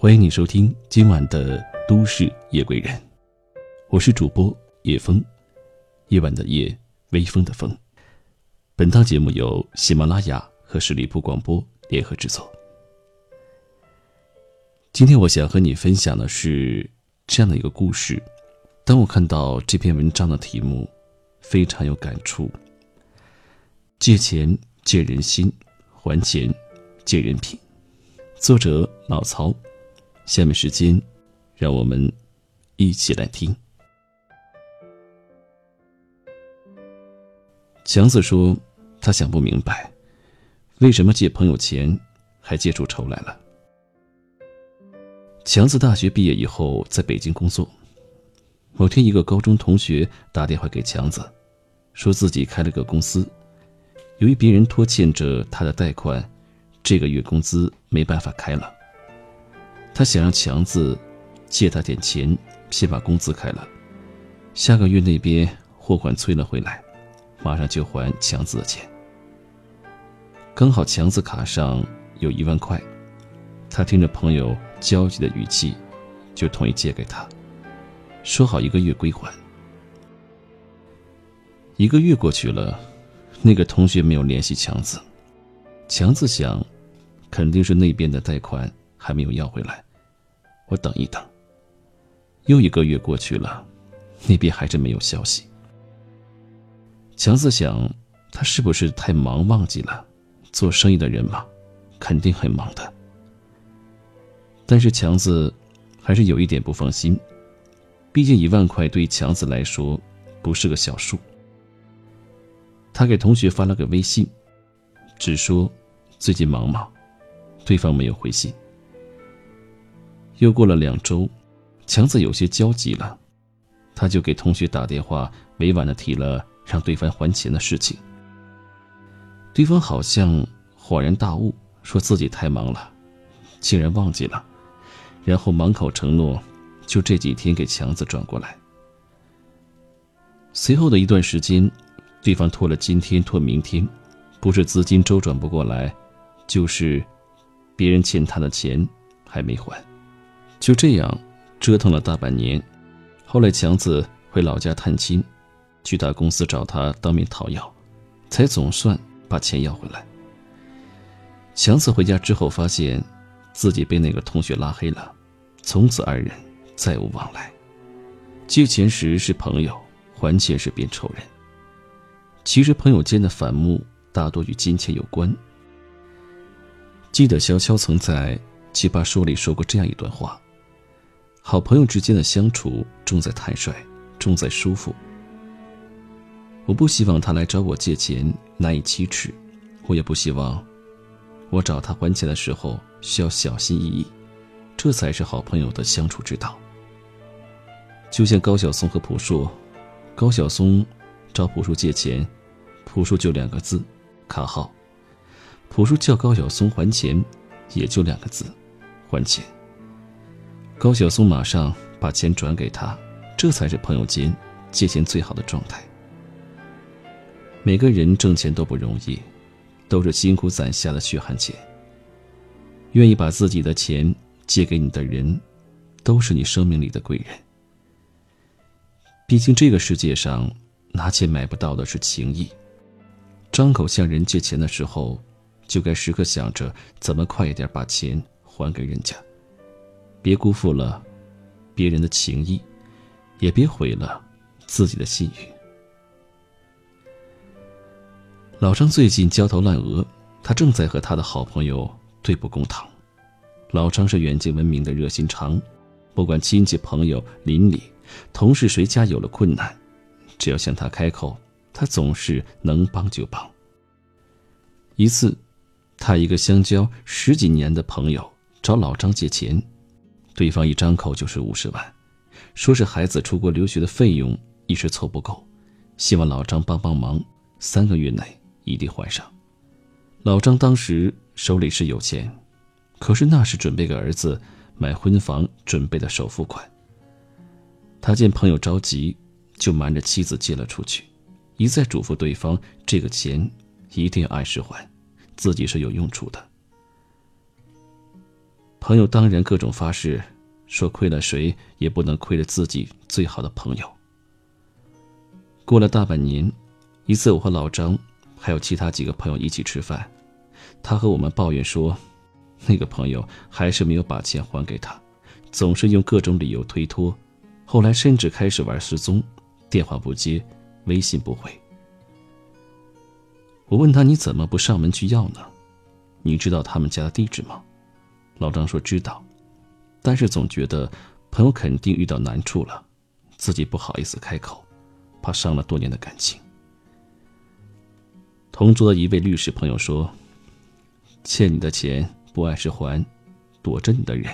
欢迎你收听今晚的《都市夜归人》，我是主播叶风，夜晚的夜，微风的风。本档节目由喜马拉雅和十里铺广播联合制作。今天我想和你分享的是这样的一个故事。当我看到这篇文章的题目，非常有感触。借钱借人心，还钱借人品。作者老曹。下面时间，让我们一起来听。强子说：“他想不明白，为什么借朋友钱还借出仇来了。”强子大学毕业以后在北京工作。某天，一个高中同学打电话给强子，说自己开了个公司，由于别人拖欠着他的贷款，这个月工资没办法开了。他想让强子借他点钱，先把工资开了，下个月那边货款催了回来，马上就还强子的钱。刚好强子卡上有一万块，他听着朋友焦急的语气，就同意借给他，说好一个月归还。一个月过去了，那个同学没有联系强子，强子想，肯定是那边的贷款还没有要回来。我等一等。又一个月过去了，那边还是没有消息。强子想，他是不是太忙忘记了？做生意的人嘛，肯定很忙的。但是强子还是有一点不放心，毕竟一万块对强子来说不是个小数。他给同学发了个微信，只说最近忙吗？对方没有回信。又过了两周，强子有些焦急了，他就给同学打电话，委婉的提了让对方还钱的事情。对方好像恍然大悟，说自己太忙了，竟然忘记了，然后满口承诺，就这几天给强子转过来。随后的一段时间，对方拖了今天拖明天，不是资金周转不过来，就是别人欠他的钱还没还。就这样折腾了大半年，后来强子回老家探亲，去大公司找他当面讨要，才总算把钱要回来。强子回家之后，发现自己被那个同学拉黑了，从此二人再无往来。借钱时是朋友，还钱时变仇人。其实朋友间的反目大多与金钱有关。记得潇潇曾在《奇葩说》里说过这样一段话。好朋友之间的相处重在坦率，重在舒服。我不希望他来找我借钱难以启齿，我也不希望我找他还钱的时候需要小心翼翼。这才是好朋友的相处之道。就像高晓松和朴树，高晓松找朴树借钱，朴树就两个字：卡号。朴树叫高晓松还钱，也就两个字：还钱。高晓松马上把钱转给他，这才是朋友间借钱最好的状态。每个人挣钱都不容易，都是辛苦攒下的血汗钱。愿意把自己的钱借给你的人，都是你生命里的贵人。毕竟这个世界上，拿钱买不到的是情谊。张口向人借钱的时候，就该时刻想着怎么快一点把钱还给人家。别辜负了别人的情谊，也别毁了自己的信誉。老张最近焦头烂额，他正在和他的好朋友对簿公堂。老张是远近闻名的热心肠，不管亲戚朋友、邻里、同事谁家有了困难，只要向他开口，他总是能帮就帮。一次，他一个相交十几年的朋友找老张借钱。对方一张口就是五十万，说是孩子出国留学的费用一时凑不够，希望老张帮帮忙，三个月内一定还上。老张当时手里是有钱，可是那是准备给儿子买婚房准备的首付款。他见朋友着急，就瞒着妻子借了出去，一再嘱咐对方这个钱一定要按时还，自己是有用处的。朋友当然各种发誓，说亏了谁也不能亏了自己最好的朋友。过了大半年，一次我和老张还有其他几个朋友一起吃饭，他和我们抱怨说，那个朋友还是没有把钱还给他，总是用各种理由推脱，后来甚至开始玩失踪，电话不接，微信不回。我问他你怎么不上门去要呢？你知道他们家的地址吗？老张说知道，但是总觉得朋友肯定遇到难处了，自己不好意思开口，怕伤了多年的感情。同桌的一位律师朋友说：“欠你的钱不按时还，躲着你的人，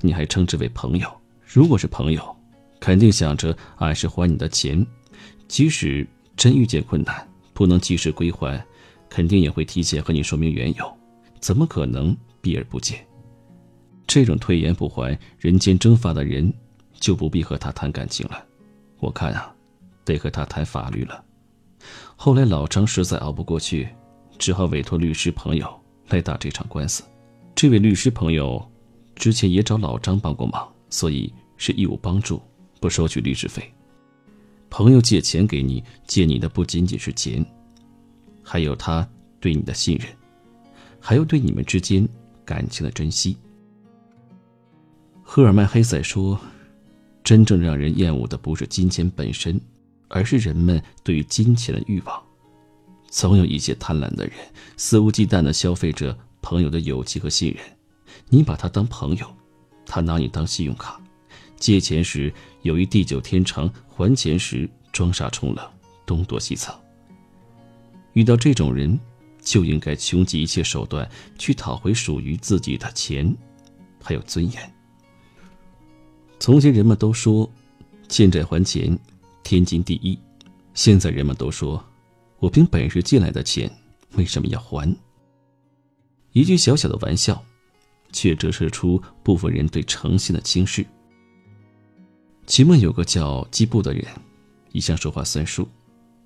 你还称之为朋友？如果是朋友，肯定想着按时还你的钱，即使真遇见困难不能及时归还，肯定也会提前和你说明缘由，怎么可能避而不见？”这种推言不还、人间蒸发的人，就不必和他谈感情了。我看啊，得和他谈法律了。后来老张实在熬不过去，只好委托律师朋友来打这场官司。这位律师朋友之前也找老张帮过忙，所以是义务帮助，不收取律师费。朋友借钱给你，借你的不仅仅是钱，还有他对你的信任，还有对你们之间感情的珍惜。赫尔曼·黑塞说：“真正让人厌恶的不是金钱本身，而是人们对于金钱的欲望。总有一些贪婪的人肆无忌惮地消费着朋友的友情和信任。你把他当朋友，他拿你当信用卡。借钱时有意地久天长，还钱时装傻充愣，东躲西藏。遇到这种人，就应该穷极一切手段去讨回属于自己的钱，还有尊严。”从前人们都说，欠债还钱，天经地义。现在人们都说，我凭本事借来的钱，为什么要还？一句小小的玩笑，却折射出部分人对诚信的轻视。期末有个叫季布的人，一向说话算数，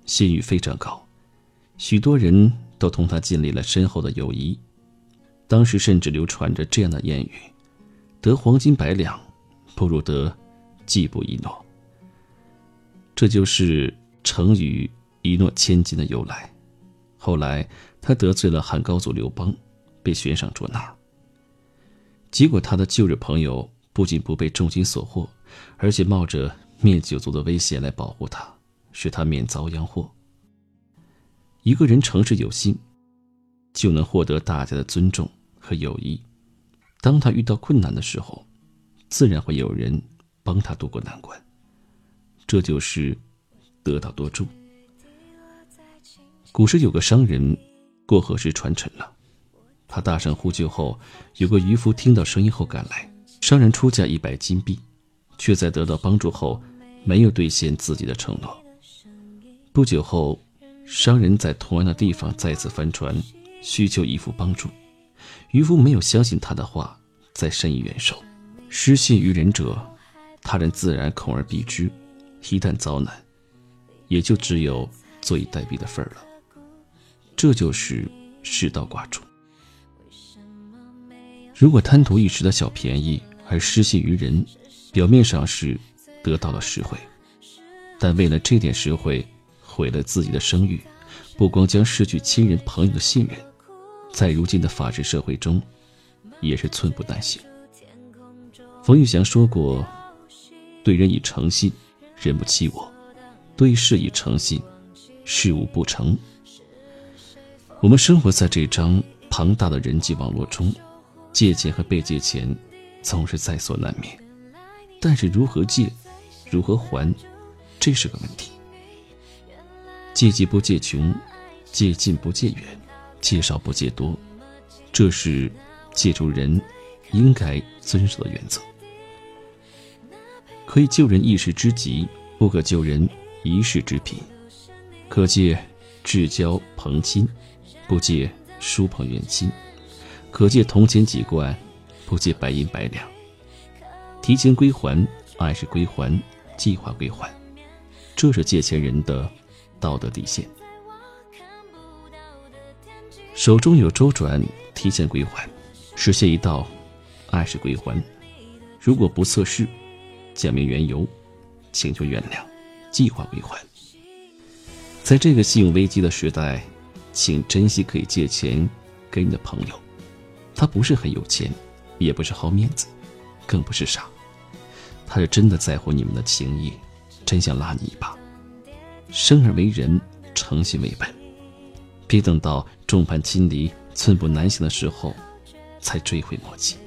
信誉非常高，许多人都同他建立了深厚的友谊。当时甚至流传着这样的谚语：“得黄金百两。”不如得季布一诺，这就是成语“一诺千金”的由来。后来他得罪了汉高祖刘邦，被悬赏捉拿。结果他的旧日朋友不仅不被重金所获，而且冒着灭九族的危险来保护他，使他免遭殃祸。一个人诚实有心，就能获得大家的尊重和友谊。当他遇到困难的时候，自然会有人帮他渡过难关，这就是得道多助。古时有个商人过河时船沉了，他大声呼救后，有个渔夫听到声音后赶来。商人出价一百金币，却在得到帮助后没有兑现自己的承诺。不久后，商人在同样的地方再次翻船，需求渔夫帮助。渔夫没有相信他的话，再伸以援手。失信于人者，他人自然恐而避之。一旦遭难，也就只有坐以待毙的份儿了。这就是世道寡助。如果贪图一时的小便宜而失信于人，表面上是得到了实惠，但为了这点实惠，毁了自己的声誉，不光将失去亲人朋友的信任，在如今的法治社会中，也是寸步难行。冯玉祥说过：“对人以诚信，人不欺我；对事以诚信，事物不成。”我们生活在这张庞大的人际网络中，借钱和被借钱总是在所难免。但是如何借，如何还，这是个问题。借急不借穷，借近不借远，借少不借多，这是借助人应该遵守的原则。可以救人一时之急，不可救人一世之贫。可借至交朋亲，不借疏朋远亲。可借铜钱几贯，不借白银百两。提前归还，按时归还，计划归还，这是借钱人的道德底线。手中有周转，提前归还，实现一道爱是归还。如果不测试，讲明缘由，请求原谅，计划归还。在这个信用危机的时代，请珍惜可以借钱给你的朋友，他不是很有钱，也不是好面子，更不是傻，他是真的在乎你们的情谊，真想拉你一把。生而为人，诚信为本，别等到众叛亲离。寸步难行的时候，才追悔莫及。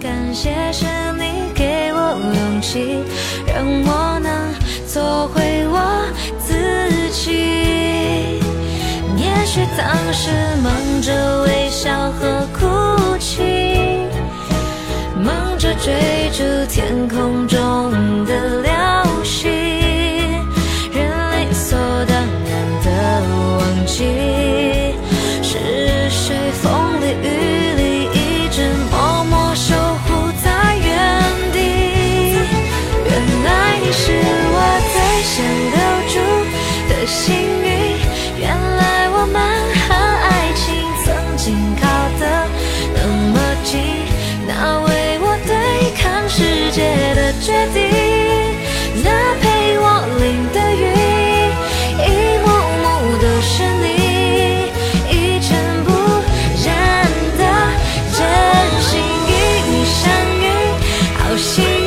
感谢，是你给我勇气，让我能做回我自己。也许当时忙着微笑和哭泣，心。